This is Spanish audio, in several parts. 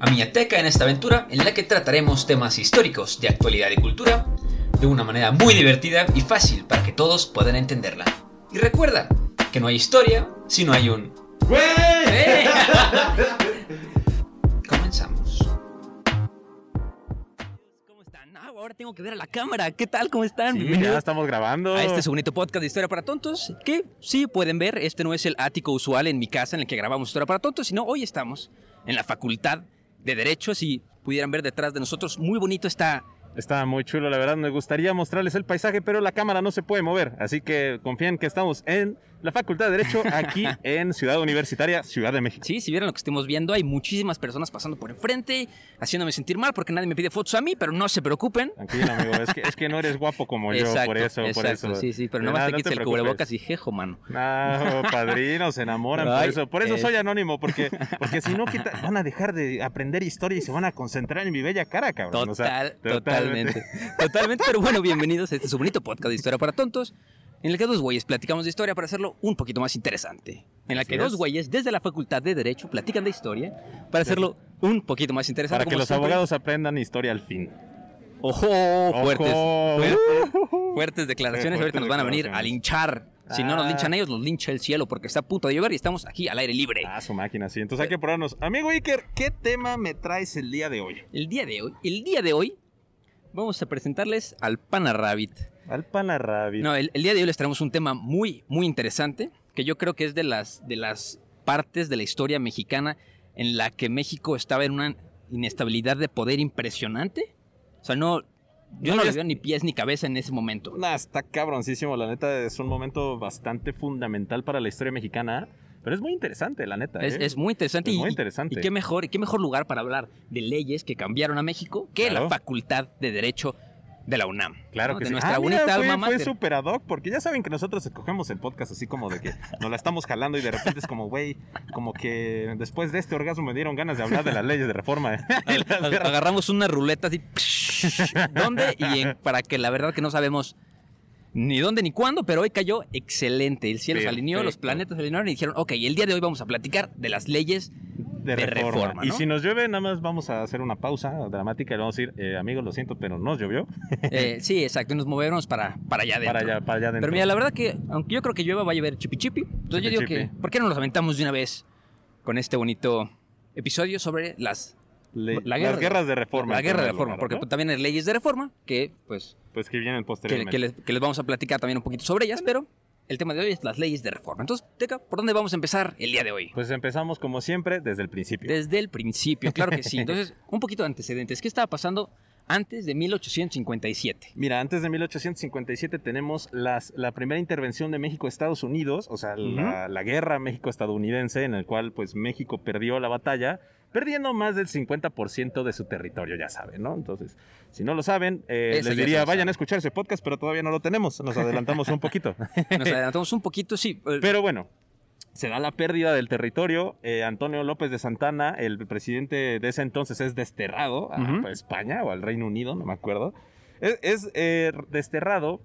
a Miateca en esta aventura en la que trataremos temas históricos de actualidad y cultura de una manera muy divertida y fácil para que todos puedan entenderla. Y recuerda que no hay historia si no hay un... ¡Eh! Comenzamos. ¿Cómo están? Ah, ahora tengo que ver a la cámara. ¿Qué tal? ¿Cómo están? Sí, Bienvenidos ya estamos grabando. a este su bonito podcast de Historia para Tontos. Que sí pueden ver, este no es el ático usual en mi casa en el que grabamos Historia para Tontos, sino hoy estamos en la Facultad de Derecho. Si pudieran ver detrás de nosotros, muy bonito está. Está muy chulo, la verdad. Me gustaría mostrarles el paisaje, pero la cámara no se puede mover. Así que confíen que estamos en la Facultad de Derecho, aquí en Ciudad Universitaria, Ciudad de México. Sí, si vieran lo que estemos viendo, hay muchísimas personas pasando por enfrente, haciéndome sentir mal porque nadie me pide fotos a mí, pero no se preocupen. Tranquilo, amigo. Es que, es que no eres guapo como yo, exacto, por eso, por eso. sí, sí, pero De no más nada, te no quites el preocupes. cubrebocas y jejo, mano. No, padrinos, se enamoran por eso. Por eso eh. soy anónimo, porque, porque si no, van a dejar de aprender historia y se van a concentrar en mi bella cara, cabrón. O sea, Total, totalmente. Totalmente, pero bueno, bienvenidos a este su bonito podcast de Historia para Tontos, en el que dos güeyes platicamos de historia para hacerlo un poquito más interesante. En la Así que dos es. güeyes desde la Facultad de Derecho platican de historia para hacerlo un poquito más interesante. Para que los siempre. abogados aprendan historia al fin. ¡Ojo! Fuertes, Ojo. fuertes, fuertes declaraciones. Qué Ahorita nos van a venir a linchar. Si no nos Ah. linchan ellos, nos lincha el cielo porque está a punto de llover y estamos aquí al aire libre. Ah, su máquina, sí. Entonces hay que probarnos. Amigo Iker, ¿qué tema me traes el día de hoy? El día de hoy, el día de hoy, vamos a presentarles al Pana Rabbit. Al Panarabbit. No, el, el día de hoy les traemos un tema muy, muy interesante, que yo creo que es de las, de las partes de la historia mexicana en la que México estaba en una inestabilidad de poder impresionante. O sea, no, yo No, no le veo ni pies ni cabeza en ese momento. Nah, está cabroncísimo, la neta es un momento bastante fundamental para la historia mexicana, pero es muy interesante, la neta. Es, ¿eh? es muy interesante. Es y, muy interesante. Y qué mejor, y qué mejor lugar para hablar de leyes que cambiaron a México que Claro. la Facultad de Derecho de la UNAM. Claro ¿no? que de sí. nuestra Ah, mira, bonita fue, alma fue mater. super ad hoc, porque ya saben que nosotros escogemos el podcast así como de que nos la estamos jalando y de repente es como, güey, como que después de este orgasmo me dieron ganas de hablar de las leyes de reforma. Agarramos una ruleta así. ¿Dónde? Y en- para que la verdad que no sabemos ni dónde ni cuándo, pero hoy cayó excelente. El cielo se alineó, los planetas se alinearon y dijeron, ok, el día de hoy vamos a platicar de las leyes. de, de reforma. reforma, Y si nos llueve, nada más vamos a hacer una pausa dramática y le vamos a decir, eh, amigos, lo siento, pero nos llovió. Eh, sí, exacto, y nos movernos para, para allá adentro. Para allá, para allá adentro. Pero mira, la verdad que, aunque yo creo que llueva, va a llover chipi chipi. Entonces yo digo Chipi que. ¿por qué no nos aventamos de una vez con este bonito episodio sobre las Le- la las guerras de reforma. La guerra de reforma, lugar, porque ¿no? también hay leyes de reforma que, pues, Pues que vienen que, posteriormente. que les, que les vamos a platicar también un poquito sobre ellas, pero el tema de hoy es las leyes de reforma. Entonces, Teca, ¿por dónde vamos a empezar el día de hoy? Pues empezamos como siempre desde el principio. Desde el principio, claro que sí. Entonces, un poquito de antecedentes. ¿Qué estaba pasando antes de 1857? Mira, antes de 1857 tenemos las, la primera intervención de México a Estados Unidos, o sea, la, la guerra México-estadounidense, en el cual pues México perdió la batalla, perdiendo más del 50% de su territorio, ya saben, ¿no? Entonces, si no lo saben, eh, les diría, vayan a escuchar ese podcast, pero todavía no lo tenemos, nos adelantamos un poquito. Nos adelantamos un poquito, sí. eh, Pero bueno, se da la pérdida del territorio. eh, Antonio López de Santana, el presidente de ese entonces, es desterrado a España o al Reino Unido, no me acuerdo. Es, es, eh, desterrado.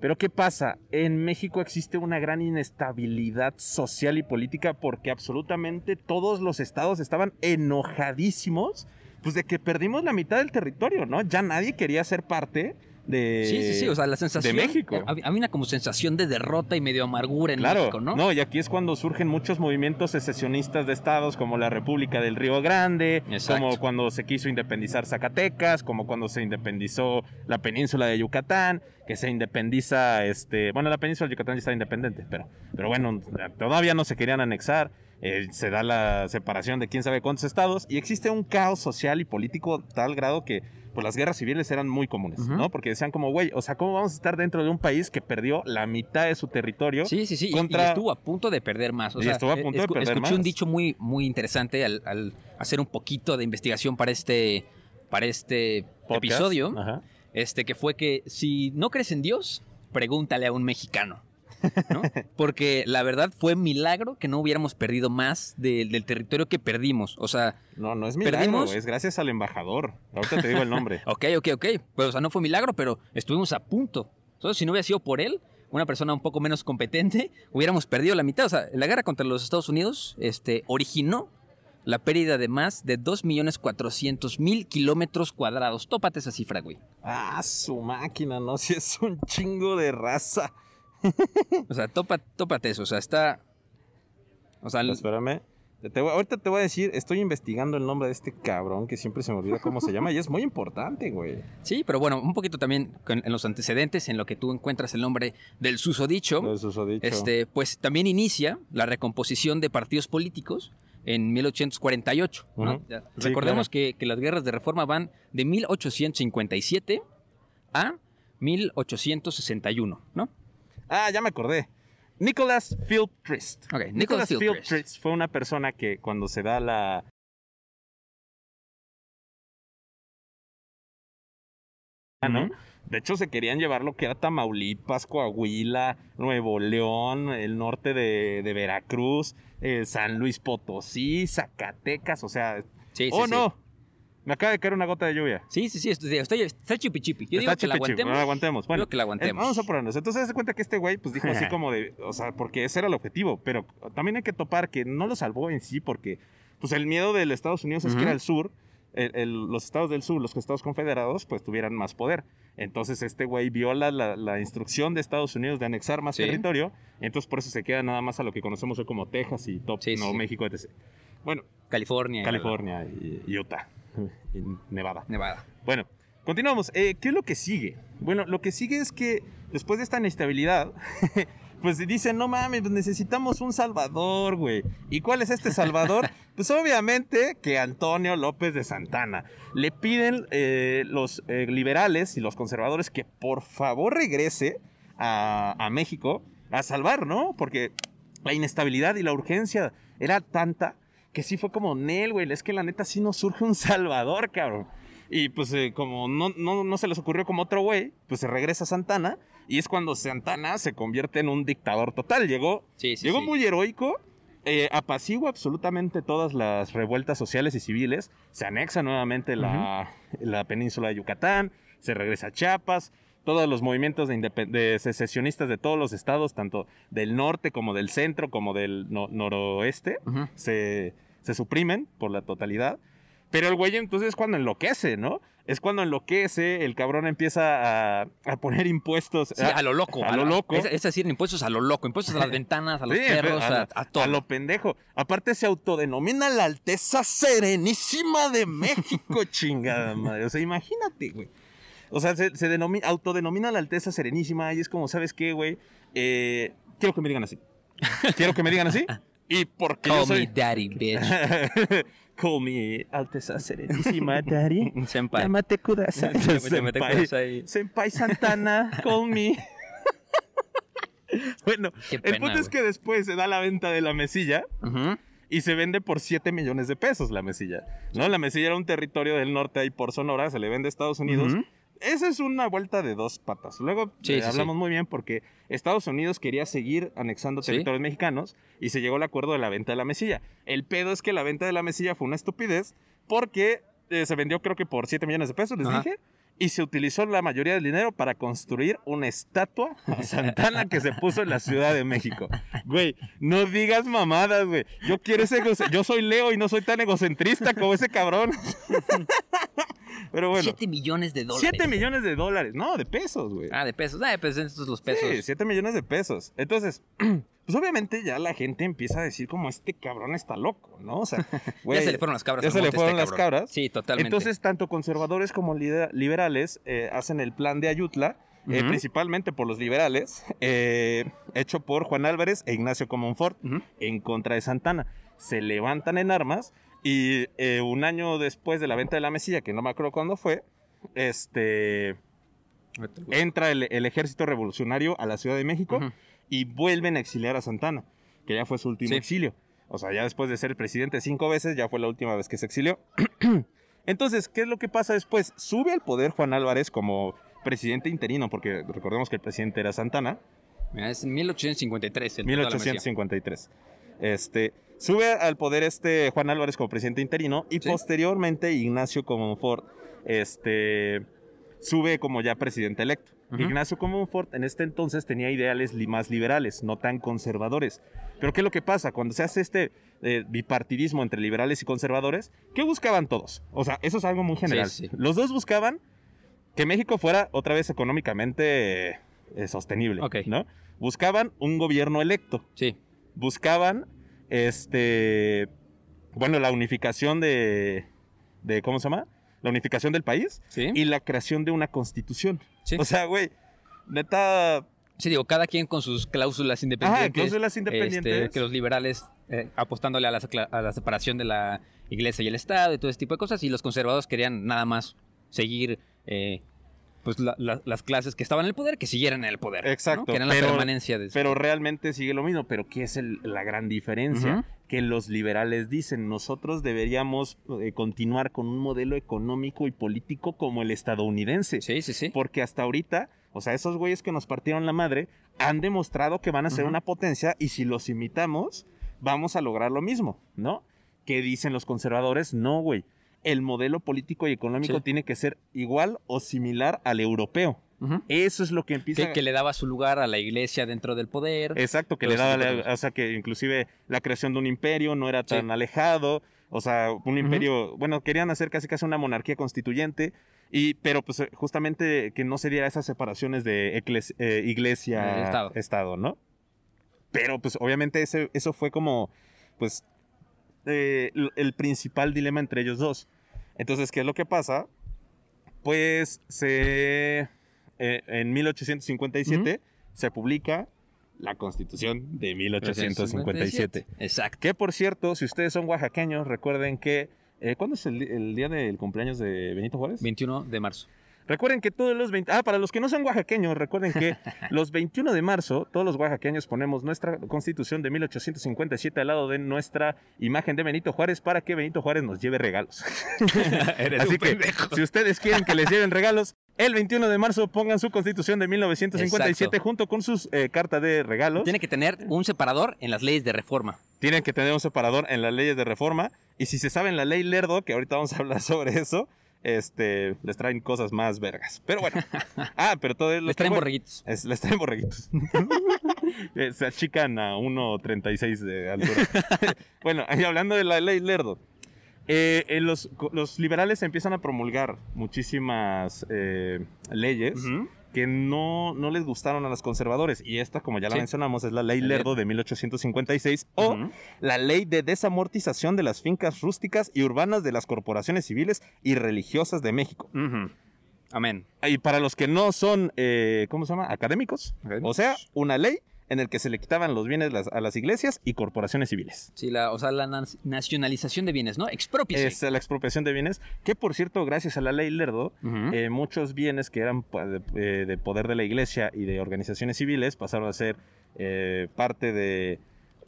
Pero ¿qué pasa? En México existe una gran inestabilidad social y política porque absolutamente todos los estados estaban enojadísimos pues de que perdimos la mitad del territorio, ¿no? Ya nadie quería ser parte de, Sí, sí, sí, o sea, la sensación. de México. Había había una como sensación de derrota y medio amargura en Claro, México, ¿no? y aquí es cuando surgen muchos movimientos secesionistas de estados como la República del Río Grande, Exacto. como cuando se quiso independizar Zacatecas, como cuando se independizó la península de Yucatán, que se independiza, este, bueno, la península de Yucatán ya está independiente, pero, pero bueno, todavía no se querían anexar, eh, se da la separación de quién sabe cuántos estados y existe un caos social y político tal grado que pues las guerras civiles eran muy comunes. ¿no? Porque decían como, güey, o sea, ¿cómo vamos a estar dentro de un país que perdió la mitad de su territorio? Sí, sí, sí. y- Contra- Y estuvo a punto de perder más. O Y sea, estuvo a punto de perder escuché un dicho muy, muy interesante al, al hacer un poquito de investigación para este, para este Podcast. episodio. Ajá. Este que fue que si no crees en Dios, pregúntale a un mexicano. ¿No? Porque la verdad fue milagro que no hubiéramos perdido más de- del territorio que perdimos. O sea, No, no es milagro, Perdimos. es gracias al embajador. Ahorita te digo el nombre. ok, ok, ok. Pues, o sea, no fue milagro, pero estuvimos a punto. Entonces, si no hubiera sido por él, una persona un poco menos competente, hubiéramos perdido la mitad. O sea, la guerra contra los Estados Unidos este, originó la pérdida de más de 2.400.000 kilómetros cuadrados. Tópate esa cifra, güey. ah, su máquina, no, si es un chingo de raza. O sea, topa- tópate eso. O sea, está... O sea, Espérame. Te- voy- ahorita te voy a decir, estoy investigando el nombre de este cabrón que siempre se me olvida cómo se llama y es muy importante, güey. sí, pero bueno, un poquito también en los antecedentes, en lo que tú encuentras el nombre del susodicho. Lo de susodicho. Este, pues también inicia la recomposición de partidos políticos en 1848. ¿no? Ujú. Ya, Sí, Recordemos que, que las guerras de reforma van de 1857 a 1861, ¿no? Ah, ya me acordé. Nicholas Philtrist. Ok, Nicholas Nicholas Philtrist. Philtrist fue una persona que cuando se da la... ¿no? De hecho, se querían llevar lo que era Tamaulipas, Coahuila, Nuevo León, el norte de, de Veracruz, eh, San Luis Potosí, Zacatecas, o sea... Sí, sí, ¡Oh, sí. no! Me acaba de caer una gota de lluvia. Sí, sí, sí, estoy- está chipi chipi. Yo digo Está que la aguantemos. la aguantemos. Bueno, digo que la eh, aguantemos. vamos a ponernos. Entonces, se cuenta que este güey, pues dijo así como de, o sea, porque ese era el objetivo, pero también hay que topar que no lo salvó en sí, porque, pues el miedo del Estados Unidos es que Ujú. era el sur, el- el- los estados del sur, los estados confederados, pues tuvieran más poder. Entonces, este güey viola la, la instrucción de Estados Unidos de anexar más Sí. territorio, entonces por eso se queda nada más a lo que conocemos hoy como Texas y top, Sí, no sí. México, etc. Bueno, California. California y, y Utah Nevada. Nevada. Bueno, continuamos. Eh, ¿Qué es lo que sigue? Bueno, lo que sigue es que después de esta inestabilidad, pues dicen, no mames, pues necesitamos un salvador, güey. ¿Y cuál es este salvador? pues obviamente que Antonio López de Santana. Le piden eh, los eh, liberales y los conservadores que por favor regrese a, a México a salvar, ¿no? Porque la inestabilidad y la urgencia era tanta que sí fue como, Nel, güey, es que la neta sí nos surge un salvador, cabrón. Y pues eh, como no, no, no se les ocurrió como otro güey, pues se regresa a Santana y es cuando Santana se convierte en un dictador total. Llegó, Sí, sí, llegó sí. muy heroico, eh, apacigua absolutamente todas las revueltas sociales y civiles, se anexa nuevamente la, la península de Yucatán, se regresa a Chiapas, todos los movimientos de, de secesionistas de todos los estados, tanto del norte como del centro, como del no- noroeste, se, se suprimen por la totalidad. Pero el güey entonces es cuando enloquece, ¿no? Es cuando enloquece, el cabrón empieza a, a poner impuestos. Sí, a lo loco. A lo loco. Es, es decir, impuestos a lo loco. Impuestos a las ventanas, a los Sí, perros, a todo. a lo pendejo. Aparte se autodenomina la Alteza Serenísima de México, chingada madre. O sea, imagínate, güey. O sea, se, se denomina, autodenomina la Alteza Serenísima y es como, ¿sabes qué, güey? Eh, quiero que me digan así. Quiero que me digan así. Y porque Call yo soy... me daddy, bitch. Call me Alteza Serenísima, daddy. Senpai. Llámate Kudasai. Senpai. Senpai Santana, call me. bueno, el punto es que después se da la venta de la mesilla Ujú. y se vende por 7 millones de pesos la mesilla. ¿No? La mesilla era un territorio del norte ahí por Sonora, se le vende a Estados Unidos. Esa es una vuelta de dos patas. Luego Sí, eh, sí, hablamos sí. muy bien porque Estados Unidos quería seguir anexando territorios mexicanos y se llegó al acuerdo de la venta de la mesilla. El pedo es que la venta de la mesilla fue una estupidez porque eh, se vendió creo que por 7 millones de pesos, les Ajá. dije. Y se utilizó la mayoría del dinero para construir una estatua a Santana que se puso en la Ciudad de México. Güey, no digas mamadas, güey. Yo quiero ese yo soy Leo y no soy tan egocentrista como ese cabrón. Pero bueno. 7 millones de dólares. 7 millones de dólares. No, de pesos, güey. Ah, de pesos. Ah, pues estos los pesos. Sí, 7 millones de pesos. Entonces, pues obviamente ya la gente empieza a decir como este cabrón está loco, ¿no? O sea, güey, ya se le fueron las cabras. Ya se le fueron este las cabrón. cabras. Sí, totalmente. Entonces, tanto conservadores como liberales eh, hacen el plan de Ayutla, eh, principalmente por los liberales, eh, hecho por Juan Álvarez e Ignacio Comonfort en contra de Santana. Se levantan en armas y eh, un año después de la venta de la mesilla, que no me acuerdo cuándo fue, este entra el, el ejército revolucionario a la Ciudad de México Ujú. y vuelven a exiliar a Santana, que ya fue su último Sí. exilio. O sea, ya después de ser presidente cinco veces, ya fue la última vez que se exilió. Entonces, ¿qué es lo que pasa después? Sube al poder Juan Álvarez como presidente interino, porque recordemos que el presidente era Santana, Mira, es en 1853. el total de la mesilla. 1853. Este, sube al poder este Juan Álvarez como presidente interino y Sí. posteriormente Ignacio Comonfort este, sube como ya presidente electo. Ignacio Comonfort en este entonces tenía ideales más liberales, no tan conservadores. Pero ¿qué es lo que pasa? Cuando se hace este eh, bipartidismo entre liberales y conservadores, ¿qué buscaban todos? O sea, eso es algo muy general. Sí, sí. Los dos buscaban que México fuera otra vez económicamente eh, sostenible, Ok. ¿no? Buscaban un gobierno electo Sí. buscaban este bueno la unificación de de cómo se llama la unificación del país Sí. y la creación de una constitución Sí. o sea güey neta Sí, digo, cada quien con sus cláusulas independientes. cláusulas independientes. Este, que los liberales eh, apostándole a la, a la separación de la iglesia y el Estado y todo ese tipo de cosas. Y los conservadores querían nada más seguir eh, pues la- la- las clases que estaban en el poder, que siguieran en el poder. ¿no? Exacto, Que eran la pero- permanencia de pero realmente sigue lo mismo pero qué es el- la gran diferencia Ujú. que los liberales dicen nosotros deberíamos eh, continuar con un modelo económico y político como el estadounidense Sí, sí, sí. Porque hasta ahorita, o sea, esos güeyes que nos partieron la madre han demostrado que van a ser Ujú. una potencia y si los imitamos, vamos a lograr lo mismo, ¿no? ¿Qué dicen los conservadores? No, güey. El modelo político y económico Sí. tiene que ser igual o similar al europeo. Eso es lo que empieza Que, que le daba su lugar a la iglesia dentro del poder. Exacto, que le daba, la- o sea, que inclusive la creación de un imperio no era tan Sí. alejado, o sea, un imperio, bueno, querían hacer casi casi una monarquía constituyente, y, pero pues justamente que no se diera esas separaciones de ecles- eh, iglesia, Eh, Estado. estado, ¿no? Pero pues obviamente ese, eso fue como, pues, eh, el principal dilema entre ellos dos. Entonces, ¿qué es lo que pasa? Pues se... eh, en 1857 se publica la Constitución de 1857. Exacto. Que por cierto, si ustedes son oaxaqueños, recuerden que... eh, ¿Cuándo es el, el día del cumpleaños de Benito Juárez? 21 de marzo. Recuerden que todos los 20... Ah, para los que no son oaxaqueños, recuerden que los 21 de marzo, todos los oaxaqueños ponemos nuestra constitución de 1857 al lado de nuestra imagen de Benito Juárez para que Benito Juárez nos lleve regalos. Así que, si ustedes quieren que les lleven regalos, el 21 de marzo pongan su constitución de 1957 Exacto. junto con sus eh, carta de regalos. Tiene que tener un separador en las leyes de reforma. Tienen que tener un separador en las leyes de reforma. Y si se saben la ley Lerdo, que ahorita vamos a hablar sobre eso, este, les traen cosas más vergas. Pero bueno. Ah, pero todo es Les traen borreguitos. Es- les traen borreguitos. Se achican a 1.36 de altura. bueno, ahí hablando de la ley Lerdo. eh, eh, los, los liberales empiezan a promulgar muchísimas eh, leyes Ujú. Que no, no les gustaron a los conservadores. Y esta, como ya la Sí. mencionamos, es la ley Lerdo de 1856 o la ley de desamortización de las fincas rústicas y urbanas de las corporaciones civiles y religiosas de México. Amén. Y para los que no son, eh, ¿cómo se llama? Académicos. Académicos. O sea, una ley en el que se le quitaban los bienes las- a las iglesias y corporaciones civiles. Sí, la, o sea, la na- nacionalización de bienes, ¿no? Expropiese. Es la expropiación de bienes, que por cierto, gracias a la ley Lerdo, eh, muchos bienes que eran de, eh, de poder de la iglesia y de organizaciones civiles pasaron a ser eh, parte de,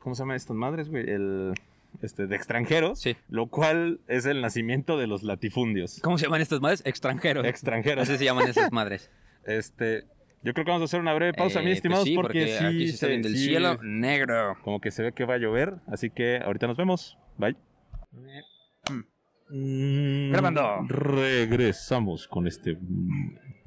¿cómo se llaman estas madres, güey? El, este, de extranjeros, Sí. lo cual es el nacimiento de los latifundios. ¿Cómo se llaman estas madres? Extranjeros. Extranjeros. Así se llaman esas madres. Este, yo creo que vamos a hacer una breve pausa, Eh, mis pues estimados, sí, porque, sí, aquí se está viendo el sí, cielo negro. como que se ve que va a llover, así que ahorita nos vemos. Bye. Mm, Grabando. Regresamos con este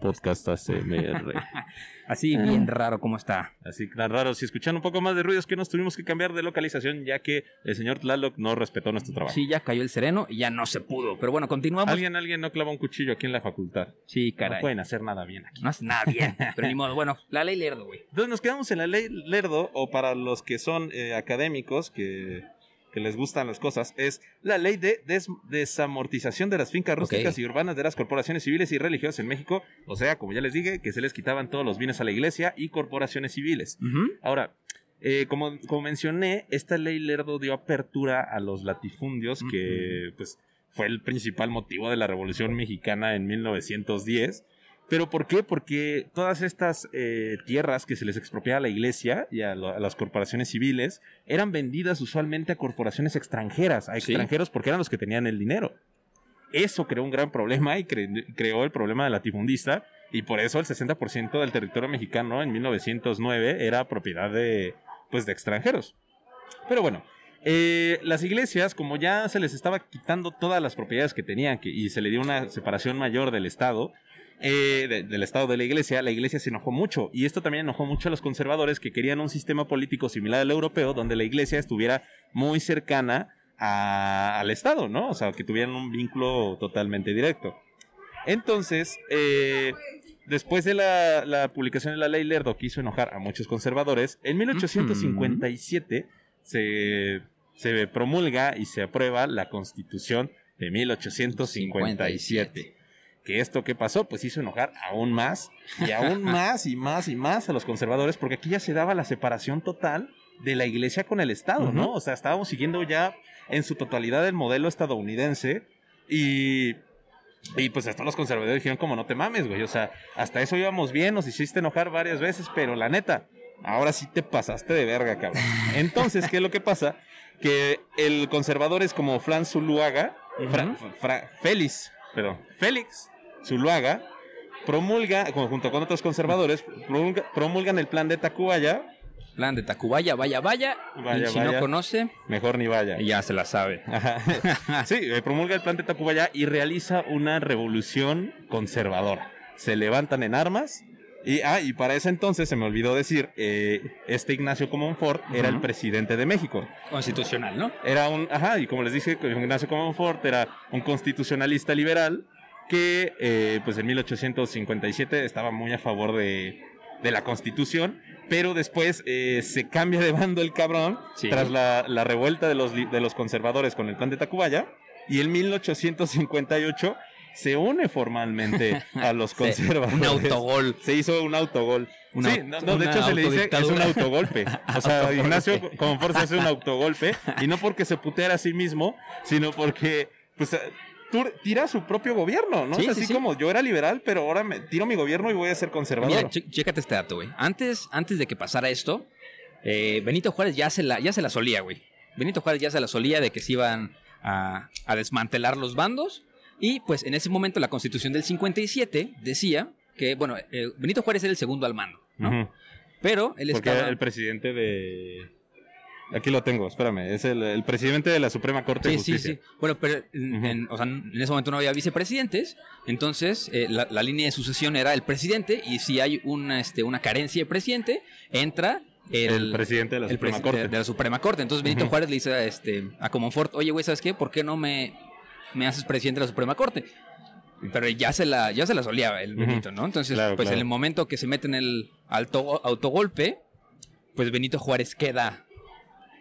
Podcast ASMR. Así bien raro como está. Así tan raro. Si escuchan un poco más de ruidos que nos tuvimos que cambiar de localización ya que el señor Tlaloc no respetó nuestro trabajo. Sí, ya cayó el sereno y ya no se pudo. Pero bueno, continuamos. Alguien, alguien no clava un cuchillo aquí en la facultad. Sí, No caray. pueden hacer nada bien aquí. No hace nada bien. Pero ni modo. Bueno, la ley Lerdo, güey. Entonces nos quedamos en la ley Lerdo, o para los que son eh, académicos, que, que les gustan las cosas, es la ley de des- desamortización de las fincas rústicas y urbanas de las corporaciones civiles y religiosas en México. O sea, como ya les dije, que se les quitaban todos los bienes a la iglesia y corporaciones civiles. Ahora, eh, como, como mencioné, esta ley Lerdo dio apertura a los latifundios, que pues fue el principal motivo de la Revolución Mexicana en 1910. ¿Pero por qué? Porque todas estas eh, tierras que se les expropiaba a la iglesia y a, lo- a las corporaciones civiles eran vendidas usualmente a corporaciones extranjeras, a Sí. extranjeros porque eran los que tenían el dinero. Eso creó un gran problema y cre- creó el problema del latifundista y por eso el 60% del territorio mexicano en 1909 era propiedad de, pues, de extranjeros. Pero bueno, eh, las iglesias, como ya se les estaba quitando todas las propiedades que tenían que, y se le dio una separación mayor del Estado, eh, de- del Estado de la iglesia, la iglesia se enojó mucho. Y esto también enojó mucho a los conservadores que querían un sistema político similar al europeo, donde la iglesia estuviera muy cercana a- al Estado, ¿no? O sea, que tuvieran un vínculo totalmente directo. Entonces, eh, después de la, la publicación de la ley Lerdo que hizo enojar a muchos conservadores, en 1857 se, se promulga y se aprueba la constitución de 1857. Que esto que pasó, pues hizo enojar aún más y aún más y más y más a los conservadores, porque aquí ya se daba la separación total de la iglesia con el Estado, ¿no? O sea, estábamos siguiendo ya en su totalidad el modelo estadounidense y y pues hasta los conservadores dijeron como no te mames, güey. O sea, hasta eso íbamos bien, nos hiciste enojar varias veces, pero la neta, ahora sí te pasaste de verga, cabrón. Entonces, ¿qué es lo que pasa? Que el conservador es como Fran Zuluaga, Fra- Fra- Félix, perdón, Félix Zuluaga, promulga, junto con otros conservadores, promulga- promulgan el plan de Tacubaya, Plan de Tacubaya, vaya, vaya. Vaya, y si vaya. no conoce, mejor ni vaya. ya se la sabe. Ajá. Sí, eh, promulga el plan de Tacubaya y realiza una revolución conservadora. Se levantan en armas. Y, ah, y para ese entonces, se me olvidó decir, eh, este Ignacio Comonfort era el presidente de México. Constitucional, ¿no? Era un, ajá, y como les dije, Ignacio Comonfort era un constitucionalista liberal que, eh, pues en 1857 estaba muy a favor de, de la constitución, pero después eh, se cambia de bando el cabrón Sí. tras la, la revuelta de los, li- de los conservadores con el plan de Tacubaya, y en 1858 se une formalmente a los conservadores. un autogol. Se hizo un autogol. Una sí, no, no, de hecho se le dice que es un autogolpe. O sea, Autogolpe. Ignacio Comonfort se hace un autogolpe y no porque se puteara a sí mismo, sino porque pues tira su propio gobierno, ¿no? Sí, es sí, así sí. como yo era liberal, pero ahora me tiro mi gobierno y voy a ser conservador. Mira, ché- chécate este dato, güey. Antes, antes de que pasara esto, eh, Benito Juárez ya se la, ya se la solía, güey. Benito Juárez ya se la solía de que se iban a, a desmantelar los bandos. Y pues en ese momento la constitución del 57 decía que, bueno, eh, Benito Juárez era el segundo al mando, ¿no? Pero él Porque estaba... era el presidente de... Aquí lo tengo, espérame. Es el, el presidente de la Suprema Corte de Sí, sí, Justicia. sí. Bueno, pero en, o sea, en ese momento no había vicepresidentes, entonces eh, la, la línea de sucesión era el presidente y si hay una, este, una carencia de presidente, entra el, El presidente de la el Suprema Corte. de, de la Suprema Corte. Entonces Benito. Juárez le dice a, este, a Comonfort, oye, güey, ¿sabes qué? ¿Por qué no me, me haces presidente de la Suprema Corte? Pero ya se la, ya se la solía el. Benito, ¿no? Entonces, Claro, pues claro. en el momento que se mete en el alto, autogolpe, pues Benito Juárez queda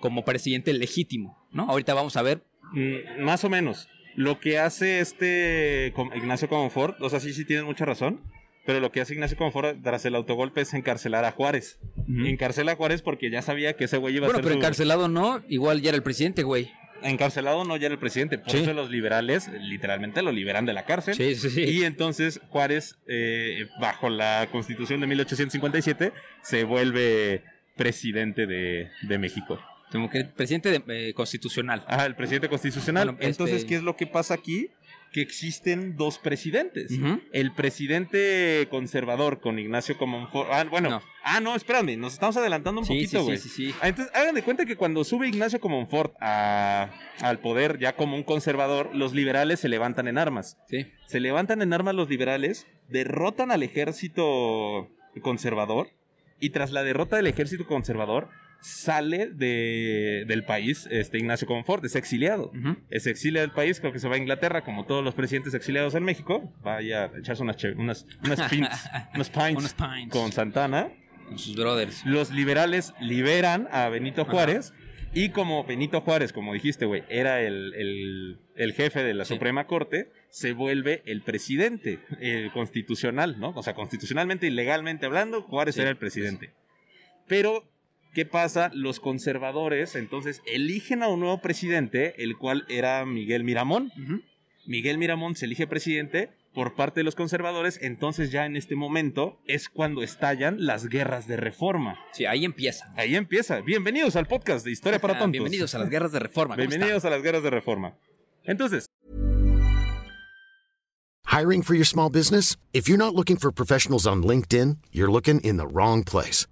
como presidente legítimo, ¿no? Ahorita vamos a ver Mm, más o menos. Lo que hace este Ignacio Comonfort, o sea, sí, sí tienen mucha razón, pero lo que hace Ignacio Comonfort tras el autogolpe es encarcelar a Juárez. Ujú. Encarcela a Juárez porque ya sabía que ese güey iba Bueno, a ser pero su- encarcelado no, igual ya era el presidente, güey. Encarcelado no ya era el presidente, por Sí. eso los liberales literalmente lo liberan de la cárcel. Sí, sí, sí. Y entonces Juárez, eh, bajo la constitución de 1857, se vuelve presidente de, de México. Como que presidente de- eh, constitucional. Ajá, el presidente constitucional. Bueno, este- Entonces, ¿qué es lo que pasa aquí? que existen dos presidentes. El presidente conservador con Ignacio Comonfort. Ah, bueno. No. Ah, no, espérame, nos estamos adelantando un Sí, sí, poquito, sí, güey. sí, sí. Ah, Entonces, hagan de cuenta que cuando sube Ignacio Comonfort a- al poder ya como un conservador, los liberales se levantan en armas. Sí. Se levantan en armas los liberales, derrotan al ejército conservador y tras la derrota del ejército conservador sale de- del país este Ignacio Comonfort, es exiliado. Es exilia del país, creo que se va a Inglaterra, como todos los presidentes exiliados en México. Vaya a echarse unas, unas, unas pints, unos pints Unos pints. con Santana. Con sus brothers. Los liberales liberan a Benito Juárez. Y como Benito Juárez, como dijiste, güey, era el, el- el jefe de la Sí. Suprema Corte, se vuelve el presidente eh, constitucional, ¿no? O sea, constitucionalmente y legalmente hablando, Juárez Sí, era el presidente. Pero, ¿qué pasa? Los conservadores entonces eligen a un nuevo presidente, el cual era Miguel Miramón. Miguel Miramón se elige presidente por parte de los conservadores, entonces ya en este momento es cuando estallan las guerras de reforma. Sí, ahí empieza. Ahí empieza. Bienvenidos al podcast de Historia para Ah, Tontos. Bienvenidos a las guerras de reforma. ¿Cómo Bienvenidos a las guerras de reforma. Entonces, Hiring for your small business? If you're not looking for professionals on LinkedIn, you're looking in the wrong place.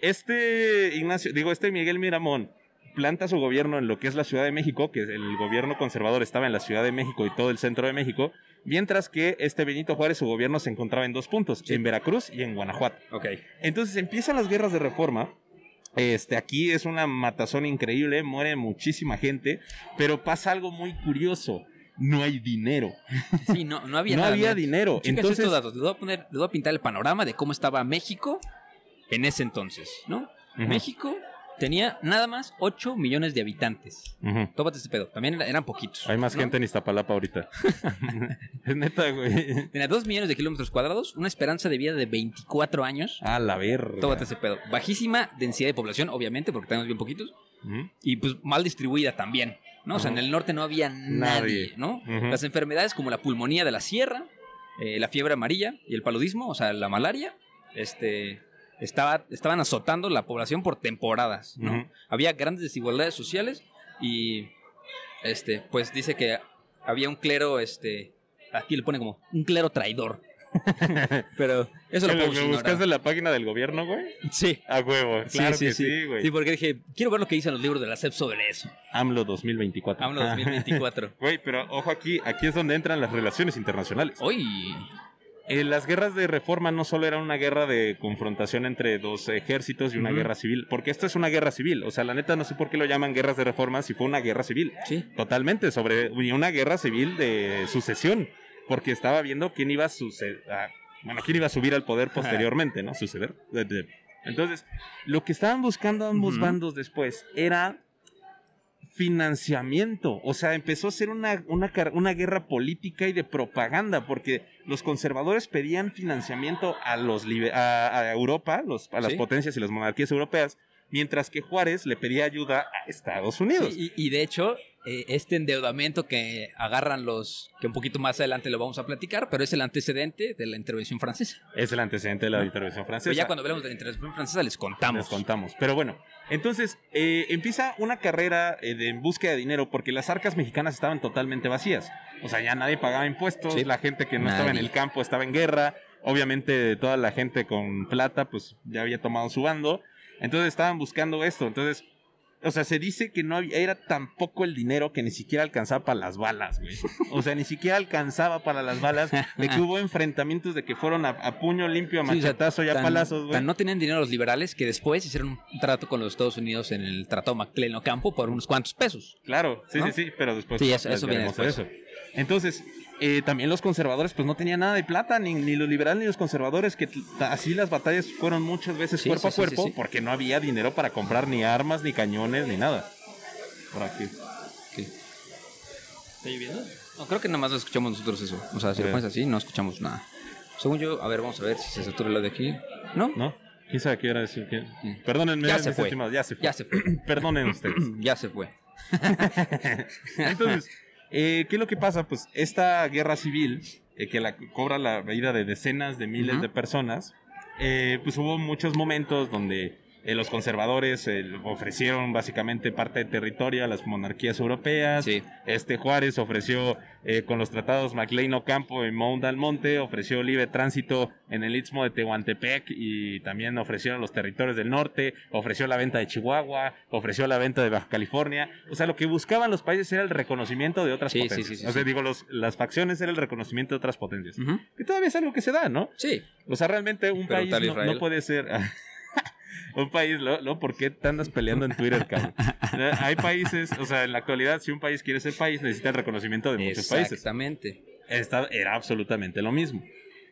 Este Ignacio, digo, este Miguel Miramón planta su gobierno en lo que es la Ciudad de México, que el gobierno conservador estaba en la Ciudad de México y todo el centro de México, mientras que este Benito Juárez, su gobierno se encontraba en dos puntos, en Veracruz y en Guanajuato. Ok. Entonces empiezan las guerras de reforma. Este, aquí es una matazón increíble, muere muchísima gente, pero pasa algo muy curioso. No hay dinero. Sí, no, no había No nada, había dinero. Entonces- estos datos. Les voy, a poner, les voy a pintar el panorama de cómo estaba México en ese entonces, ¿no? México tenía nada más 8 millones de habitantes. Ujú. Tómate este pedo. También era- eran poquitos. Hay más ¿no? gente en Iztapalapa ahorita. es neta, güey. Tenía 2 millones de kilómetros cuadrados, una esperanza de vida de 24 años. A la verga. Tómate ese pedo. Bajísima densidad de población, obviamente, porque tenemos bien poquitos. Y pues mal distribuida también. ¿no? O sea, en el norte no había nadie, Nadie. ¿no? Las enfermedades como la pulmonía de la sierra, eh, la fiebre amarilla y el paludismo, o sea, la malaria, este, estaba, estaban azotando la población por temporadas, ¿no? Había grandes desigualdades sociales y, este, pues dice que había un clero, este, aquí le pone como un clero traidor. Pero eso lo ¿Lo puedo buscas de la página del gobierno, güey? Sí. A huevo. Claro que sí, güey. Sí, porque dije, quiero ver lo que dicen los libros de la SEP sobre eso. AMLO 2024. AMLO 2024. Güey, pero ojo aquí, aquí es donde entran las relaciones internacionales. Uy, Eh, las guerras de reforma no solo eran una guerra de confrontación entre dos ejércitos y una guerra civil, porque esto es una guerra civil. O sea, la neta no sé por qué lo llaman guerras de reforma si fue una guerra civil. sí. Totalmente, sobre y una guerra civil de sucesión, porque estaba viendo quién iba a suceder, bueno, quién iba a subir al poder posteriormente, ¿no? Suceder. De- de- Entonces, lo que estaban buscando ambos bandos después era financiamiento, o sea, empezó a ser una, una, una guerra política y de propaganda, porque los conservadores pedían financiamiento a, los a, a Europa, los, a las Sí. potencias y las monarquías europeas, mientras que Juárez le pedía ayuda a Estados Unidos. Sí, y, y de hecho, este endeudamiento que agarran los, que un poquito más adelante lo vamos a platicar, pero es el antecedente de la intervención francesa. Es el antecedente de la intervención francesa. Pero ya cuando hablemos de la intervención francesa les contamos. Les contamos. Pero bueno, entonces eh, empieza una carrera eh, de en búsqueda de dinero porque las arcas mexicanas estaban totalmente vacías. O sea, ya nadie pagaba impuestos, Sí. la gente que no estaba en el campo estaba en guerra. Obviamente toda la gente con plata pues ya había tomado su bando. Entonces estaban buscando esto. Entonces, o sea, se dice que no había, era tan poco el dinero que ni siquiera alcanzaba para las balas, güey. O sea, ni siquiera alcanzaba para las balas. De que hubo enfrentamientos de que fueron a, a puño limpio, a Sí, o sea, machetazo y a tan- palazos, güey. tan no tenían dinero los liberales que después hicieron un trato con los Estados Unidos en el Tratado McClellan Campo por unos cuantos pesos. Claro, sí, ¿no? sí, sí, pero después Sí, eso- eso viene después. eso. Entonces, eh, también los conservadores pues no tenían nada de plata, ni, ni los liberales ni los conservadores, que así las batallas fueron muchas veces Sí, cuerpo sí, a cuerpo, sí, porque no había dinero para comprar ni armas, ni cañones, ni nada. Por aquí. ¿Está lloviendo? No, creo que nada más lo escuchamos nosotros eso. O sea, si lo pones así, no escuchamos nada. Según yo, a ver, vamos a ver si se satura lo de aquí. ¿No? ¿No? ¿Quién sabe qué era decir? ¿Qué? Perdónenme, Ya se fue. ya se fue. Ya se fue. Perdonen ustedes. ya se fue. Entonces, eh, ¿qué es lo que pasa? Pues esta guerra civil, eh, que la cobra la vida de decenas de miles de personas, eh, pues hubo muchos momentos donde eh, los conservadores eh, ofrecieron básicamente parte de territorio a las monarquías europeas. Sí. Este Juárez ofreció eh, con los tratados MacLean Ocampo en Mount Almonte, ofreció libre tránsito en el Istmo de Tehuantepec y también ofreció los territorios del norte, ofreció la venta de Chihuahua, ofreció la venta de Baja California. O sea, lo que buscaban los países era el reconocimiento de otras Sí, sí, potencias. sí, sí, o sea, digo, los, las facciones era el reconocimiento de otras potencias. Ujú. Que todavía es algo que se da, ¿no? Sí. O sea, realmente un Pero país no, no puede ser... un país. ¿Por qué te andas peleando en Twitter, cabrón? Hay países, o sea, en la actualidad, si un país quiere ser país, necesita el reconocimiento de muchos países. Exactamente. Esta era absolutamente lo mismo.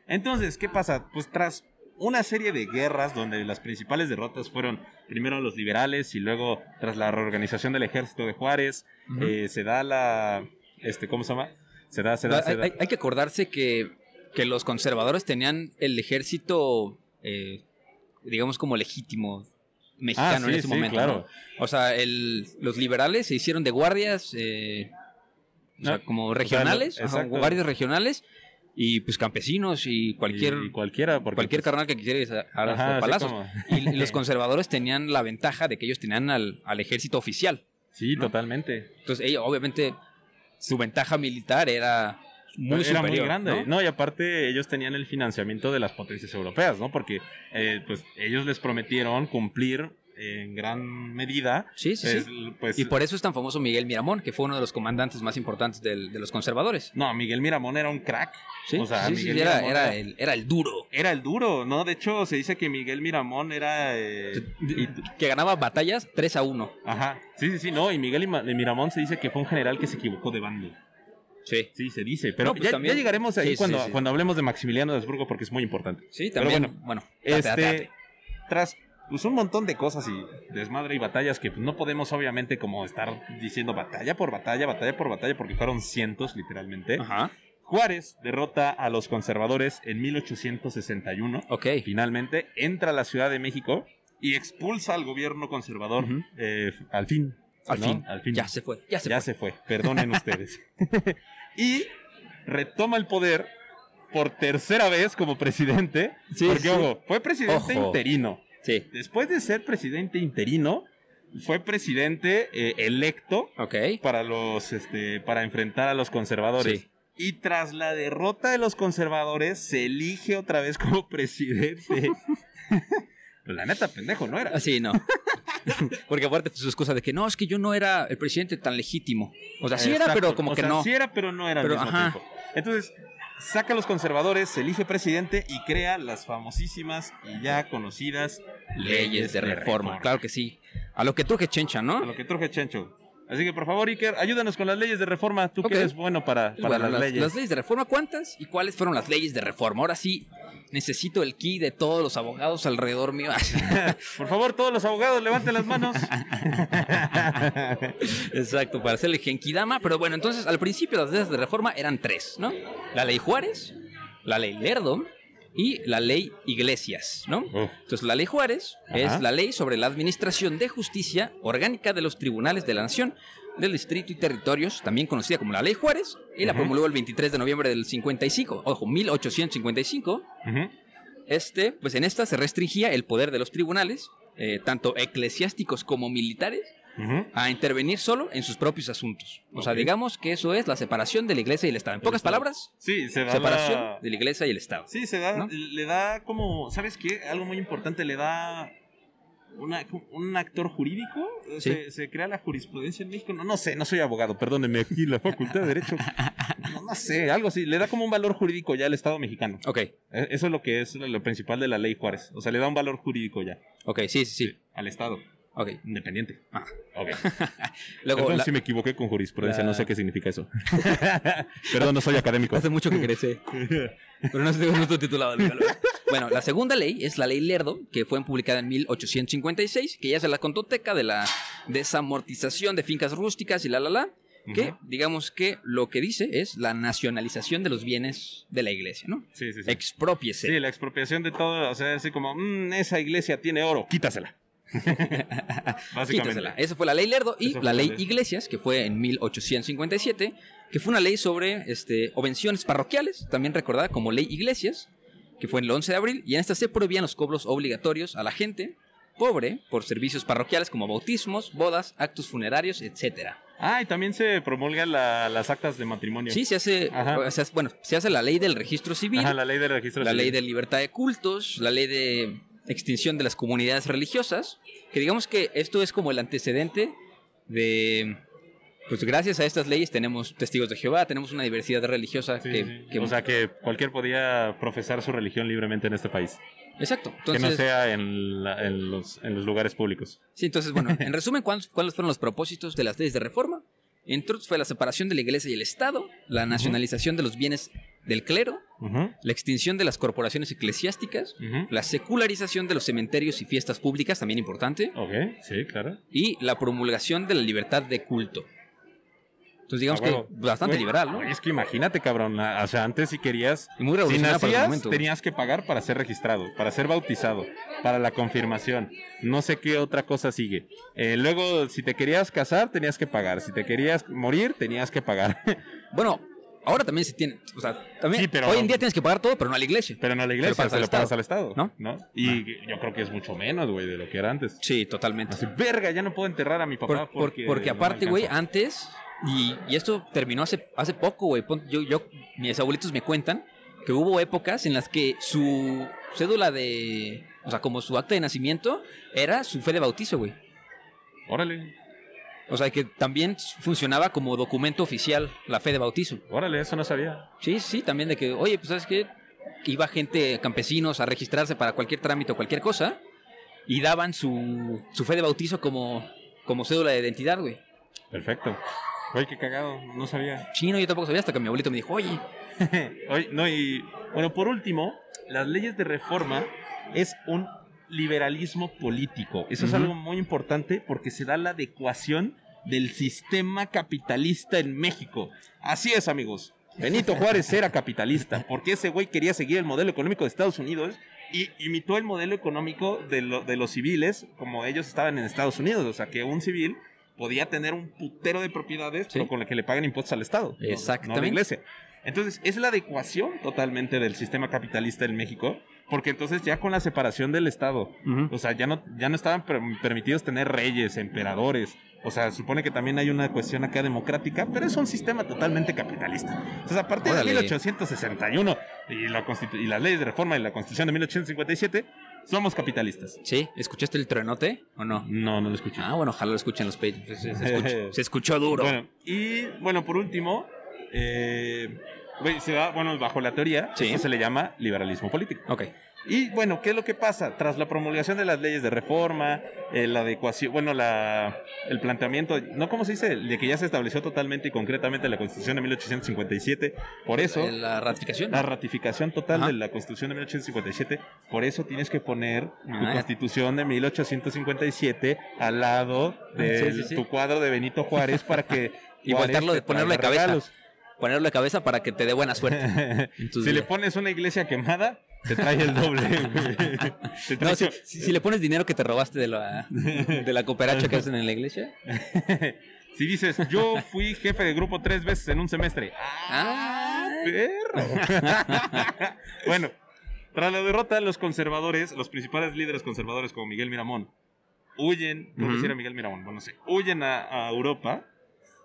Entonces, ¿qué pasa? Pues tras una serie de guerras donde las principales derrotas fueron primero los liberales y luego tras la reorganización del ejército de Juárez, eh, se da la... Este, ¿Cómo se llama? Se da, se da, se hay, da- hay- hay que acordarse que, que los conservadores tenían el ejército, eh, digamos, como legítimo mexicano Ah, sí, en ese sí, momento. claro. ¿no? O sea, el- los liberales se hicieron de guardias, eh, o sea, No, como o sea, regionales, ajá, guardias regionales y pues campesinos y cualquier, y cualquiera, cualquier pues, carnal que quisiera ir a, Ajá, los así palazos. Y, y los conservadores tenían la ventaja de que ellos tenían al, al ejército oficial. Sí, ¿no? totalmente. Entonces, ellos, obviamente, su ventaja militar era muy era superior. muy grande. ¿no? ¿no? y aparte ellos tenían el financiamiento de las potencias europeas, ¿no? Porque eh, pues ellos les prometieron cumplir en gran medida. Sí, sí, es, sí. pues, Y por eso es tan famoso Miguel Miramón, que fue uno de los comandantes más importantes del- de los conservadores. No, Miguel Miramón era un crack. Sí, o sea, sí, era, el, era el duro. era el duro, ¿no? De hecho, se dice que Miguel Miramón era... eh, Que ganaba batallas 3 a 1. ajá, sí, sí, sí, no, y Miguel Miramón se dice que fue un general que se equivocó de bando. Sí. Sí, se dice, pero No, pues ya, también- ya llegaremos ahí Sí, cuando, sí. cuando hablemos de Maximiliano de Habsburgo porque es muy importante. Sí, Pero también. bueno, Bueno, date, Este, tras pues, un montón de cosas y desmadre y batallas que pues, no podemos obviamente como estar diciendo batalla por batalla, batalla por batalla, porque fueron cientos literalmente. Ajá. Juárez derrota a los conservadores en 1861. Ok. Finalmente entra a la Ciudad de México y expulsa al gobierno conservador eh, al fin. Al, ¿no? fin. Al fin. Ya se fue. Ya se ya fue. se fue. Perdonen ustedes. Y retoma el poder por tercera vez como presidente. Sí, porque, sí. ojo, fue presidente Ojo. interino. Sí. Después de ser presidente interino, fue presidente eh, electo para los este para enfrentar a los conservadores. Sí. Y tras la derrota de los conservadores, se elige otra vez como presidente. Pero la neta, pendejo, no era. Así, no. Porque aparte pues, su excusa de que no, es que yo no era el presidente tan legítimo. O sea, sí era, pero como O que sea, no. Sí era, pero no era al Pero, mismo ajá. tiempo. Entonces, saca a los conservadores, se elige presidente y crea las famosísimas y ya conocidas Leyes de reforma. Claro que sí. A lo que truje Chencha, A ¿no? lo que truje Chencho. Así que por favor, Iker, ayúdanos con las leyes de reforma. Tú Ok. que eres bueno para, para Bueno, las, leyes. las leyes de reforma, ¿cuántas? ¿Y cuáles fueron las leyes de reforma? Ahora sí, necesito el key de todos los abogados alrededor mío. Por favor, todos los abogados, levanten las manos. Exacto, para hacerle genkidama. Pero bueno, entonces al principio las leyes de reforma eran tres, ¿no? La ley Juárez, la ley Lerdo y la ley Iglesias, ¿no? Uf. Entonces la ley Juárez Ajá. es la ley sobre la administración de justicia orgánica de los tribunales de la nación, del distrito y territorios, también conocida como la ley Juárez, y la promulgó el 23 de noviembre del 55, ojo, 1855. Ujú. Este, pues en esta se restringía el poder de los tribunales, eh, tanto eclesiásticos como militares, A intervenir solo en sus propios asuntos. O sea, digamos que eso es la separación de la iglesia y el Estado. En pocas Estado. palabras, Sí, se da separación la- de la iglesia y el Estado. Sí, se da, ¿no? le da como, ¿sabes qué? Algo muy importante, le da una- un actor jurídico. Sí. Se, se crea la jurisprudencia en México. No, no sé, no soy abogado, perdónenme, aquí la Facultad de Derecho. No, no sé, algo así, le da como un valor jurídico ya al Estado mexicano. Ok, E- Eso es lo que es lo principal de la ley Juárez. O sea, le da un valor jurídico ya ok, sí, sí, sí. al Estado, Ok. independiente. Ah. Ok. Luego, Perdón la- si me equivoqué con jurisprudencia, la- no sé qué significa eso. Perdón, no soy académico. hace mucho que crece. Pero no estoy, no estoy titulado. Bueno, la segunda ley es la ley Lerdo, que fue publicada en 1856, que ya se la contoteca de la desamortización de fincas rústicas y la la la. que digamos que lo que dice es la nacionalización de los bienes de la iglesia, ¿no? Sí, sí, sí. Expropiese. Sí, la expropiación de todo, o sea, así como, "Mm, esa iglesia tiene oro, quítasela. Básicamente. Quítasela. Esa fue la ley Lerdo y la la ley. Iglesias, que fue en 1857, que fue una ley sobre este, obenciones parroquiales, también recordada como ley Iglesias, que fue en el 11 de abril, y en esta se prohibían los cobros obligatorios a la gente pobre por servicios parroquiales como bautismos, bodas, actos funerarios, etcétera. Ah, y también se promulgan la- las actas de matrimonio. Sí, se hace, Ajá. se hace- bueno, se hace la ley del registro civil, Ajá, la ley de registro la civil. ley de libertad de cultos, la ley de extinción de las comunidades religiosas, que digamos que esto es como el antecedente de, pues gracias a estas leyes tenemos testigos de Jehová, tenemos una diversidad religiosa Sí, que, sí. que- O sea, que cualquier podía profesar su religión libremente en este país. exacto. que no Entonces, sea en, la- en los, en los lugares públicos. sí, entonces bueno, en resumen, ¿cuáles, cuáles fueron los propósitos de las leyes de reforma? Entre otros fue la separación de la iglesia y el Estado, la nacionalización de los bienes del clero, Ujú, la extinción de las corporaciones eclesiásticas, la secularización de los cementerios y fiestas públicas, también importante, Ok, sí, claro. y la promulgación de la libertad de culto. Entonces digamos A que bastante liberal, ¿no? Es que imagínate, cabrón. O sea, antes si querías. Y muy Si nacías, tenías que pagar para ser registrado, para ser bautizado, para la confirmación. No sé qué otra cosa sigue. Eh, luego, si te querías casar, tenías que pagar. Si te querías morir, tenías que pagar. Bueno, ahora también se tiene, o sea, también Sí, pero- hoy en día tienes que pagar todo, pero no a la iglesia. Pero no a la iglesia, pagas se lo pagas al Estado. ¿no? ¿no? Y yo creo que es mucho menos, güey, de lo que era antes. Sí, totalmente. Así, verga, ya no puedo enterrar a mi papá por- porque. porque, no aparte, güey, antes, y, y esto terminó hace, hace poco, güey. Yo, yo, mis abuelitos me cuentan que hubo épocas en las que su cédula de, o sea, como su acta de nacimiento era su fe de bautizo, güey. Órale, O sea, que también funcionaba como documento oficial la fe de bautizo. órale, eso no sabía. Sí, sí, también de que, oye, pues sabes que iba gente, campesinos, a registrarse para cualquier trámite o cualquier cosa y daban su, su fe de bautizo como, como cédula de identidad, güey. Perfecto. Oye, qué cagado, no sabía. Chino, yo tampoco sabía hasta que mi abuelito me dijo, oye, Oye, no, y bueno, por último, las leyes de reforma es un liberalismo político. Eso es algo muy importante porque se da la adecuación del sistema capitalista en México. Así es, amigos. Benito Juárez era capitalista porque ese güey quería seguir el modelo económico de Estados Unidos y imitó el modelo económico de, lo- de los civiles como ellos estaban en Estados Unidos. O sea, que un civil podía tener un putero de propiedades, Sí. pero con el que le pagan impuestos al Estado. no- No, a Exactamente. la iglesia. Entonces, es la adecuación totalmente del sistema capitalista en México, porque entonces ya con la separación del Estado, o sea, ya no, ya no estaban per- permitidos tener reyes, emperadores, o sea, supone que también hay una cuestión acá democrática, pero es un sistema totalmente capitalista. Entonces, a partir Órale. de 1861 y, la y las leyes de reforma y la constitución de 1857, somos capitalistas. ¿sí? ¿Escuchaste el truenote o no? No, no lo escuché. Ah, bueno, ojalá lo escuchen los pages. Se, se escuchó duro. Bueno, y bueno, por último, eh, güey, se da, bueno, bajo la teoría, Sí. esto se le llama liberalismo político. Ok. Y bueno, ¿qué es lo que pasa? Tras la promulgación de las leyes de reforma, eh, la adecuación, bueno, la, el planteamiento, no cómo se dice, de que ya se estableció totalmente y concretamente la Constitución de 1857, por eso... Eh, La ratificación. La ratificación total Ajá. de la Constitución de 1857, por eso tienes que poner tu Ah, ya. Constitución de 1857 al lado de Sí, sí, sí. tu cuadro de Benito Juárez para que Y Juárez voltearlo, te ponerlo de cabeza. regalos. Ponerlo de cabeza para que te dé buena suerte. si le pones una iglesia quemada, te trae el doble. trae No, si, si- si le pones dinero que te robaste de la, de la cooperacha que hacen en la iglesia. si dices, yo fui jefe de grupo tres veces en un semestre. Ah, perro. bueno, tras la derrota, los conservadores, los principales líderes conservadores como Miguel Miramón, huyen, ¿cómo decir a Miguel Miramón? Bueno, no sé, huyen a, a Europa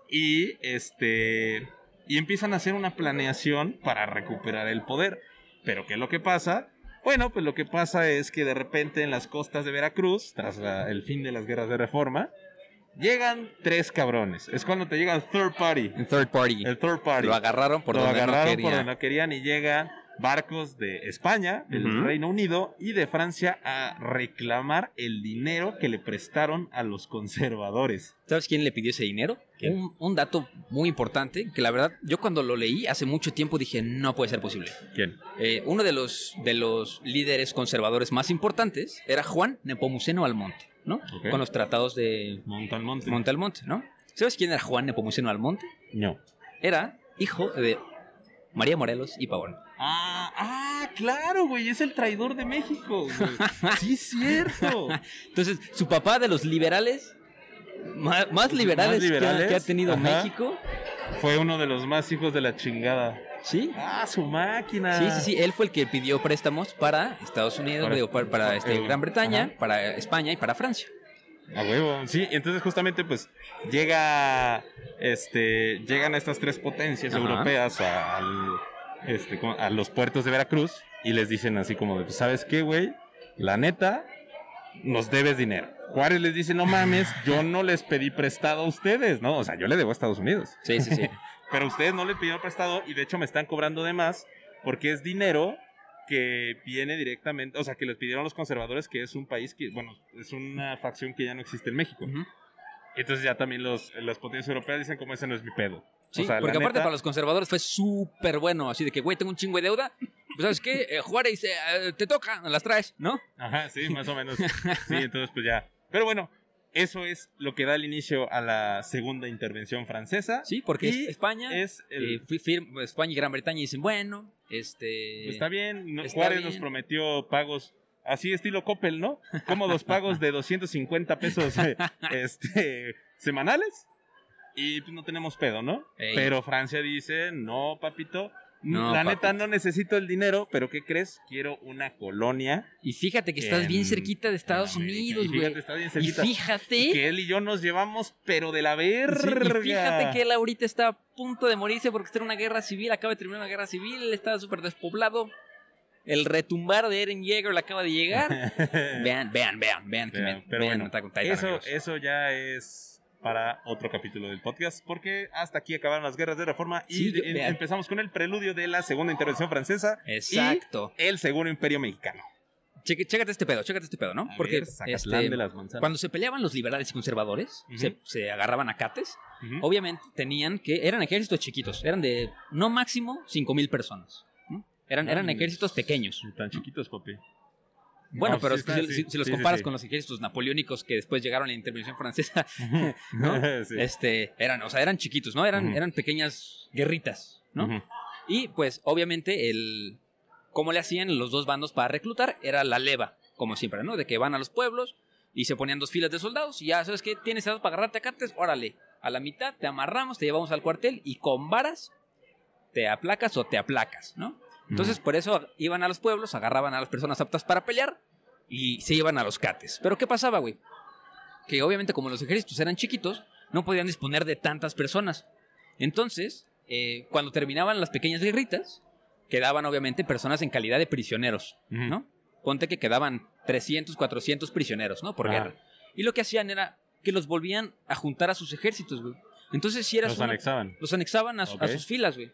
y este y empiezan a hacer una planeación para recuperar el poder. Pero ¿qué es lo que pasa? Bueno, pues lo que pasa es que de repente en las costas de Veracruz, tras la- el fin de las guerras de reforma, llegan tres cabrones. Es cuando te llega el third party. en third party. El third party. Lo agarraron por Lo donde agarraron no por quería. donde no querían y llegan barcos de España, del. Reino Unido y de Francia a reclamar el dinero que le prestaron a los conservadores. ¿Sabes quién le pidió ese dinero? Un, un dato muy importante que la verdad yo cuando lo leí hace mucho tiempo dije no puede ser posible. ¿Quién? Eh, uno de los, de los líderes conservadores más importantes era Juan Nepomuceno Almonte, ¿no? Con los tratados de Montalmonte. Monte Almonte, ¿no? ¿Sabes quién era Juan Nepomuceno Almonte? No. Era hijo de María Morelos y Pavón. Ah, ah, claro, güey, es el traidor de México. güey. Sí, es cierto. Entonces, su papá de los liberales, más, más liberales, que ha- liberales, Que, ha, tenido ajá. México, Fue uno de los más hijos de la chingada. ¿sí? Ah, su máquina. Sí, sí, sí, él fue el que pidió préstamos para Estados Unidos, Para- digo, para, para, este, eh, Gran Bretaña, ajá. para España y para Francia. A huevo. Sí, entonces justamente pues llega este llegan estas tres potencias Ajá. europeas al- este, a los puertos de Veracruz y les dicen así como de, pues, ¿sabes qué, güey? La neta nos debes dinero. Juárez les dice, "No mames, yo no les pedí prestado a ustedes, ¿no? O sea, yo le debo a Estados Unidos." Sí, sí, sí. Pero ustedes no le pidieron prestado y de hecho me están cobrando de más porque es dinero que viene directamente, o sea, que les pidieron los conservadores, que es un país que, bueno, es una facción que ya no existe en México. Entonces ya también los, las potencias europeas dicen como ese no es mi pedo. Sí, O sea, la porque aparte neta- para los conservadores fue súper bueno, así de que, güey, tengo un chingo de deuda, pues ¿sabes qué? Eh, Juárez, eh, eh, te toca, las traes, ¿no? Ajá, sí, más o menos. Sí, entonces pues ya. Pero bueno, eso es lo que da el inicio a la segunda intervención francesa. Sí, porque Y España, Es el... eh, España y Gran Bretaña dicen, bueno, este... Está bien, no- Está Juárez bien. nos prometió pagos así estilo Coppel, ¿no? Cómodos pagos de 250 pesos eh, este, semanales y pues no tenemos pedo, ¿no? Ey. Pero Francia dice, no, papito, No, la neta no necesito el dinero, pero ¿qué crees? Quiero una colonia. Y fíjate que estás en- bien cerquita de Estados. Unidos, Y güey. fíjate, está bien Y cerquita. fíjate... Que él y yo nos llevamos, pero de la verga. Sí, y fíjate que él ahorita está a punto de morirse porque está en una guerra civil, acaba de terminar una guerra civil, él está súper despoblado. El retumbar de Eren Yeager le acaba de llegar. vean, vean, vean, vean. que Vean, me- pero vean bueno, Attack on Titan, eso, amigos. eso ya es para otro capítulo del podcast, porque hasta aquí acabaron las guerras de reforma y Sí, de- empezamos con el preludio de la segunda intervención francesa Exacto. y el segundo imperio mexicano. Cheque- chécate este pedo, chécate este pedo, ¿no? A Porque ver, este, de las manzanas. cuando se peleaban los liberales y conservadores, se, se agarraban a cates, obviamente tenían que, eran ejércitos chiquitos, eran de no máximo 5000 personas. Eran, eran ejércitos pequeños. Tan chiquitos, papi. Bueno, No, pero sí es que está, si, sí. si- los comparas sí. con los ejércitos napoleónicos que después llegaron a la intervención francesa, ¿no? Sí. este, eran, o sea, eran chiquitos, ¿no? Eran, Ujú. eran pequeñas guerritas, ¿no? Ujú. Y pues, obviamente, el cómo le hacían los dos bandos para reclutar era la leva, como siempre, ¿no? De que van a los pueblos y se ponían dos filas de soldados y ya, ¿sabes qué? Tienes edad para agarrarte a cates, órale. A la mitad te amarramos, te llevamos al cuartel y con varas te aplacas o te aplacas, ¿no? Entonces, por eso iban a los pueblos, agarraban a las personas aptas para pelear y se iban a los cates. Pero ¿qué pasaba, güey? Que obviamente como los ejércitos eran chiquitos, no podían disponer de tantas personas. Entonces, eh, cuando terminaban las pequeñas guerritas, quedaban obviamente personas en calidad de prisioneros. ¿no? Ponte que quedaban 300, 400 prisioneros, ¿no? Por Ajá. guerra. Y lo que hacían era que los volvían a juntar a sus ejércitos, güey. Entonces, si eras Los una- anexaban. los anexaban a, a sus filas, güey.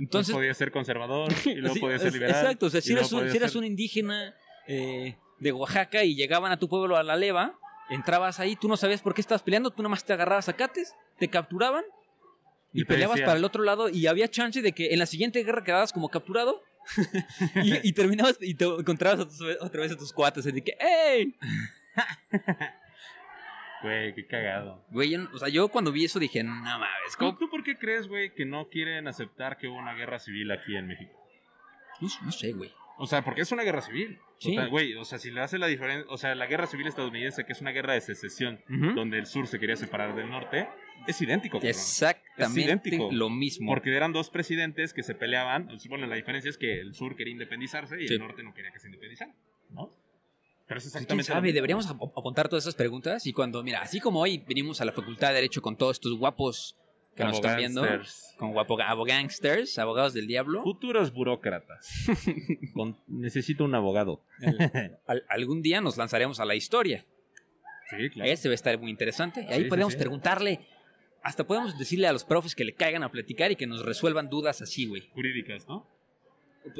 Entonces podía ser conservador y luego Sí, podía ser liberal. Exacto, o sea, si eras, un, podía si eras ser- un indígena eh, de Oaxaca y llegaban a tu pueblo a la leva, entrabas ahí, tú no sabías por qué estabas peleando, tú nomás te agarrabas a cates, te capturaban y, peleabas decía- para el otro lado y había chance de que en la siguiente guerra quedabas como capturado y, y terminabas y te encontrabas otra vez a tus cuates y de que ¡Ey! Güey, qué cagado. Güey, yo- o sea, yo cuando vi eso dije, no mames, ¿Tú, ¿cómo? tú por qué crees, güey, que no quieren aceptar que hubo una guerra civil aquí en México? No, no sé, güey. O sea, porque es una guerra civil. Sí. O sea, güey, o sea, si le hace la diferencia, o sea, la guerra civil estadounidense, que es una guerra de secesión, donde el sur se quería separar del norte, es idéntico. Exactamente Es idéntico. lo mismo. Porque eran dos presidentes que se peleaban. Bueno, la diferencia es que el sur quería independizarse y Sí. el norte no quería que se independizara, ¿no? Pero es Pues, ¿Quién exactamente. lo sabe? Deberíamos ap- apuntar todas esas preguntas y cuando, mira, así como hoy venimos a la Facultad de Derecho con todos estos guapos que nos están viendo, con guapo, abogangsters, abogados del diablo, Futuros burócratas. Con- necesito un abogado. al- algún día nos lanzaremos a la historia. Sí, claro. Ese va a estar muy interesante. Y ahí Sí, sí, podemos sí. preguntarle, hasta podemos decirle a los profes que le caigan a platicar y que nos resuelvan dudas así, güey. Jurídicas, ¿no?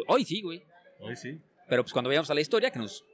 Hoy sí, güey. Hoy sí. Pero pues cuando vayamos a la historia, que nos,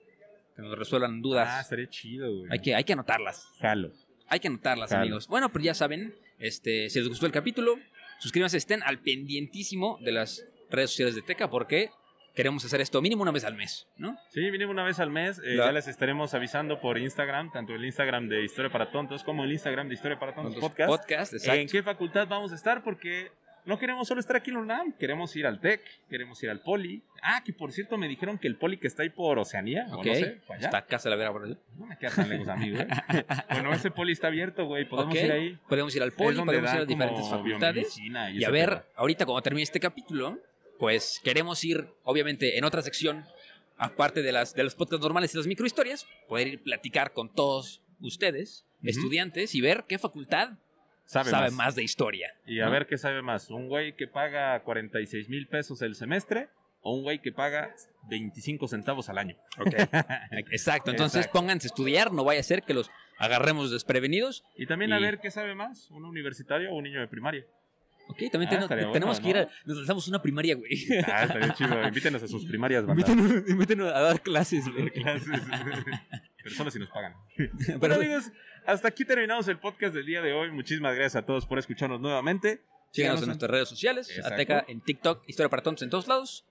que nos resuelvan dudas. Ah, estaría chido, güey. hay, que, hay que anotarlas. Jalo. Hay que anotarlas, amigos. Bueno, pues ya saben, este, si les gustó el capítulo, suscríbanse, estén al pendientísimo de las redes sociales de Teca, porque queremos hacer esto mínimo una vez al mes, ¿no? Sí, mínimo una vez al mes. eh, Ya les estaremos avisando por Instagram, tanto el Instagram de Historia para Tontos como el Instagram de Historia para Tontos Podcast. Podcast, exacto. ¿En qué facultad vamos a estar? Porque no queremos solo estar aquí en UNAM, queremos ir al TEC, queremos ir al Poli. Ah, que por cierto me dijeron que el Poli que está ahí por Oceanía, o Ok, no sé, allá. está casa la vera por allá. No me queda tan lejos, amigo. ¿eh? bueno, ese Poli está abierto, güey, podemos Ok, ir ahí. Podemos ir al poli, podemos ir a diferentes facultades. Y ese a ver, pedo. ahorita cuando termine este capítulo, pues queremos ir, obviamente, en otra sección, aparte de las de los podcasts normales y las microhistorias, poder ir platicar con todos ustedes, Ujú. estudiantes, y ver qué facultad sabe, sabe, más. más. de historia. Y a ¿no? ver qué sabe más, un güey que paga 46 mil pesos el semestre o un güey que paga 25 centavos al año. Exacto, entonces Exacto. pónganse a estudiar, no vaya a ser que los agarremos desprevenidos. Y también a ver qué sabe más, un universitario o un niño de primaria. Ok, también Ah, tenemos bueno, que ir a, ¿no? nos lanzamos una primaria, güey. Ah, estaría chido. Invítenos a sus primarias, banda. Invítenos, invítenos a dar clases, güey. Clases. Pero solo si nos pagan. Pero- Bueno, amigos, hasta aquí terminamos el podcast del día de hoy. Muchísimas gracias a todos por escucharnos nuevamente. Síganos Síganos en nuestras redes sociales, Exacto. Ateca en TikTok, Historia para Tontos en todos lados.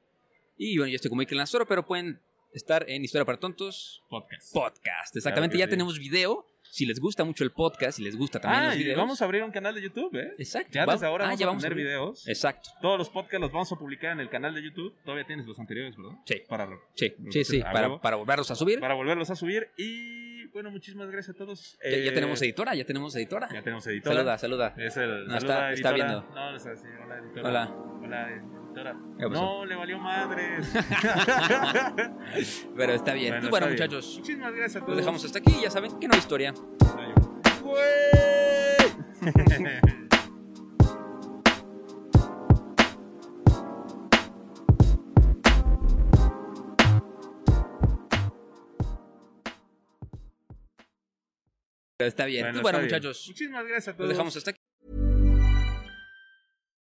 Y bueno, yo estoy como Iker Lanzoro, pero pueden estar en Historia para Tontos podcast. Podcast. Exactamente, ya sí. tenemos video. Si les gusta mucho el podcast, si les gusta también Ah, los y videos. vamos a abrir un canal de YouTube, ¿eh? Exacto. Ya desde ahora ah, vamos ya a abrir. videos. Exacto. Todos los podcasts los vamos a publicar en el canal de YouTube. Todavía tienes los anteriores, ¿verdad? Sí. Para, Sí, sí, para, volverlos a subir. para volverlos a subir. Y bueno, muchísimas gracias a todos. Ya, ya Eh, tenemos editora, ya tenemos editora. Ya tenemos editora. Saluda, saluda. Es el. No, saluda, está- está editora. viendo. No, no está así. Hola, editora. Hola. Hola, No, le valió madres. Pero está bien. Bueno, y bueno, está bien. muchachos, Muchísimas gracias a todos. lo dejamos hasta aquí. Ya saben que no hay historia. Pero está bien. Bueno, y bueno, bien. muchachos, Muchísimas gracias a lo todos. dejamos hasta aquí.